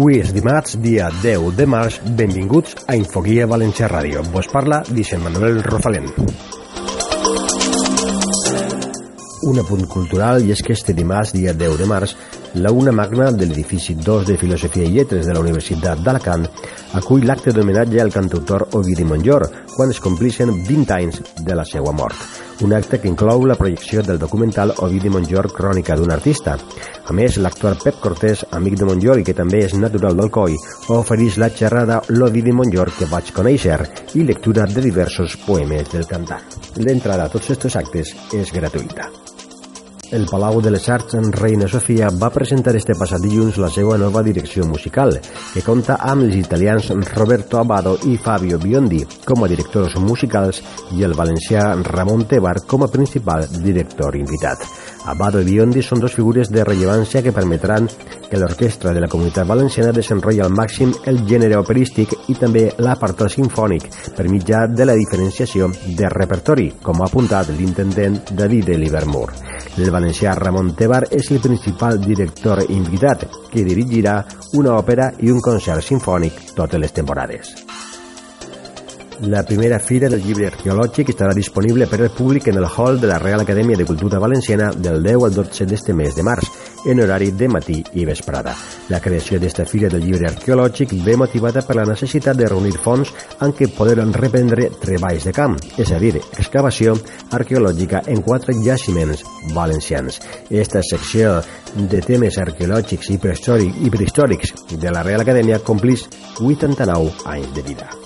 Avui és dimarts, dia 10 de març. Benvinguts a Infoguia València Ràdio. Vos parla Vicent Manuel Rosalén. Un apunt cultural i és que este dimarts, dia 10 de març, la una magna de l'edifici 2 de Filosofia i Lletres de la Universitat d'Alacant acull l'acte d'homenatge al cantautor Ovidi Montllor quan es complixen 20 anys de la seva mort. Un acte que inclou la projecció del documental Ovidi Montllor Crònica d'un artista. A més, l'actual Pep Cortés, amic de Montllor i que també és natural d'Alcoi, ofereix la xerrada L'Ovidi Montllor que vaig conèixer i lectura de diversos poemes del cantant. L'entrada a tots aquests actes és gratuïta. El Palau de les Arts en Reina Sofia va presentar este passat dilluns la seva nova direcció musical, que compta amb els italians Roberto Abado i Fabio Biondi com a directors musicals i el valencià Ramon Tebar com a principal director invitat. Abado i Biondi són dos figures de rellevància que permetran que l'orquestra de la comunitat valenciana desenrotlli al màxim el gènere operístic i també l'apartat sinfònic per mitjà de la diferenciació de repertori, com ha apuntat l'intendent David Livermore. El valencià Ramon Tebar és el principal director invitat, que dirigirà una òpera i un concert sinfònic totes les temporades. La primera fira del llibre arqueològic estarà disponible per al públic en el hall de la Real Acadèmia de Cultura Valenciana del 10 al 12 d'este mes de març, en horari de matí i vesprada. La creació d'esta fira del llibre arqueològic ve motivada per la necessitat de reunir fons en què poder reprendre treballs de camp, és a dir, excavació arqueològica en quatre jaciments valencians. Esta secció de temes arqueològics i prehistòrics, de la Real Acadèmia complís 89 anys de vida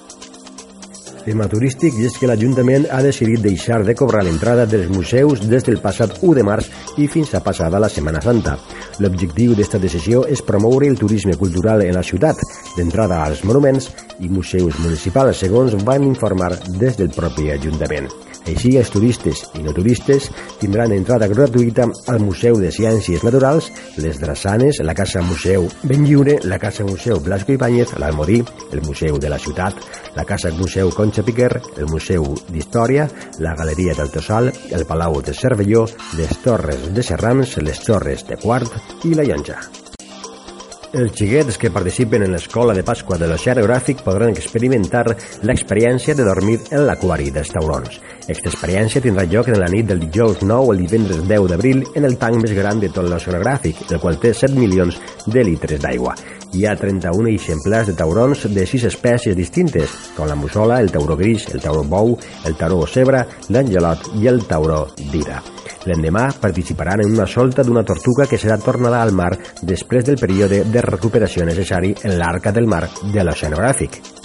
tema turístic i és que l'Ajuntament ha decidit deixar de cobrar l'entrada dels museus des del passat 1 de març i fins a passada la Setmana Santa. L'objectiu d'esta decisió és promoure el turisme cultural en la ciutat, d'entrada als monuments i museus municipals, segons van informar des del propi Ajuntament. Així, els turistes i no turistes tindran entrada gratuïta al Museu de Ciències Naturals, les Drassanes, la Casa Museu Ben Lliure, la Casa Museu Blasco Ibáñez, l'Almodí, el Museu de la Ciutat, la Casa Museu Concha Piquer, el Museu d'Història, la Galeria del Tossal, el Palau de Cervelló, les Torres de Serrans, les Torres de Quart i la Llonja. Els xiquets que participen en l'Escola de Pasqua de l'Oceanogràfic podran experimentar l'experiència de dormir en l'aquari dels taurons. Aquesta experiència tindrà lloc en la nit del dijous 9 al divendres 10 d'abril en el tanc més gran de tot l'oceanogràfic, el qual té 7 milions de litres d'aigua. Hi ha 31 exemplars de taurons de 6 espècies distintes, com la mussola, el tauró gris, el tauró bou, el tauró cebre, l'angelot i el tauró d'ira. L'endemà participaran en una solta d'una tortuga que serà tornada al mar després del període de recuperació necessari en l'arca del mar de l'oceanogràfic.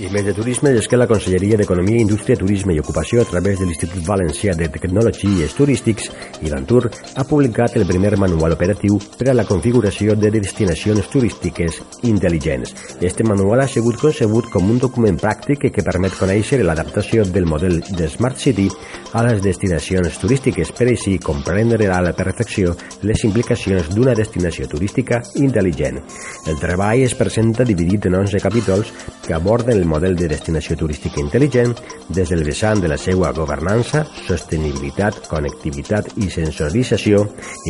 I més de turisme és que la Conselleria d'Economia, Indústria, Turisme i Ocupació a través de l'Institut Valencià de Tecnologies Turístics i l'Antur ha publicat el primer manual operatiu per a la configuració de destinacions turístiques intel·ligents. Este manual ha sigut concebut com un document pràctic que permet conèixer l'adaptació del model de Smart City a les destinacions turístiques per així comprendre a la perfecció les implicacions d'una destinació turística intel·ligent. El treball es presenta dividit en 11 capítols que aborden el model de destinació turística intel·ligent des del vessant de la seva governança, sostenibilitat, connectivitat i sensorització,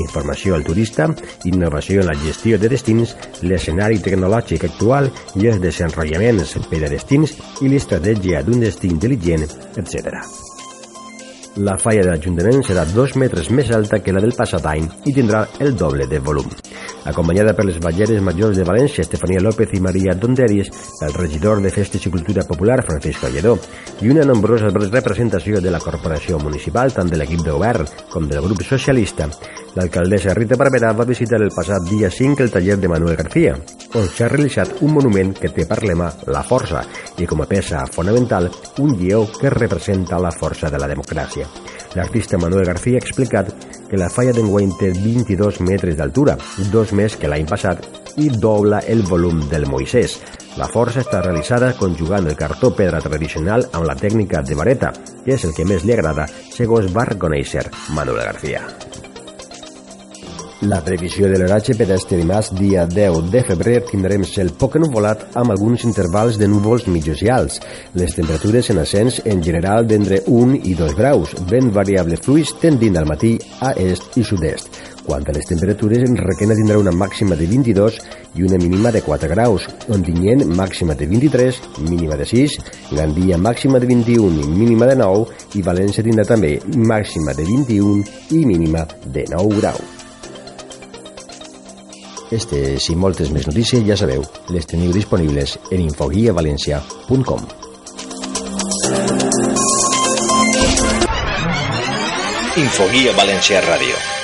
informació al turista, innovació en la gestió de destins, l'escenari tecnològic actual i els desenrotllaments per a destins i l'estratègia d'un destí intel·ligent, etc. La falla de l'Ajuntament serà dos metres més alta que la del passat any i tindrà el doble de volum. Acompanyada per les balleres majors de València, Estefania López i Maria Donderis, el regidor de Festes i Cultura Popular, Francisco Lledó, i una nombrosa representació de la corporació municipal, tant de l'equip de govern com del grup socialista, l'alcaldessa Rita Barberà va visitar el passat dia 5 el taller de Manuel García, on s'ha realitzat un monument que té per lema la força i com a peça fonamental un lleó que representa la força de la democràcia. L'artista Manuel García ha explicat que la falla d'enguany té 22 metres d'altura, dos més que l'any passat, i dobla el volum del Moisès. La força està realitzada conjugant el cartó pedra tradicional amb la tècnica de vareta, que és el que més li agrada, segons va reconèixer Manuel García. La previsió de l'oratge per a este dimarts, dia 10 de febrer, tindrem cel poc ennuvolat amb alguns intervals de núvols mitjos i alts. Les temperatures en ascens en general d'entre 1 i 2 graus, vent variable fluix tendint al matí a est i sud-est. Quant a les temperatures, Requena tindrà una màxima de 22 i una mínima de 4 graus, Ontinyent màxima de 23, mínima de 6, Gandia màxima de 21 i mínima de 9 i València tindrà també màxima de 21 i mínima de 9 graus. Estes i moltes més notícies, ja sabeu, les teniu disponibles en infoguiavalencià.com. Infoguia Valencia Radio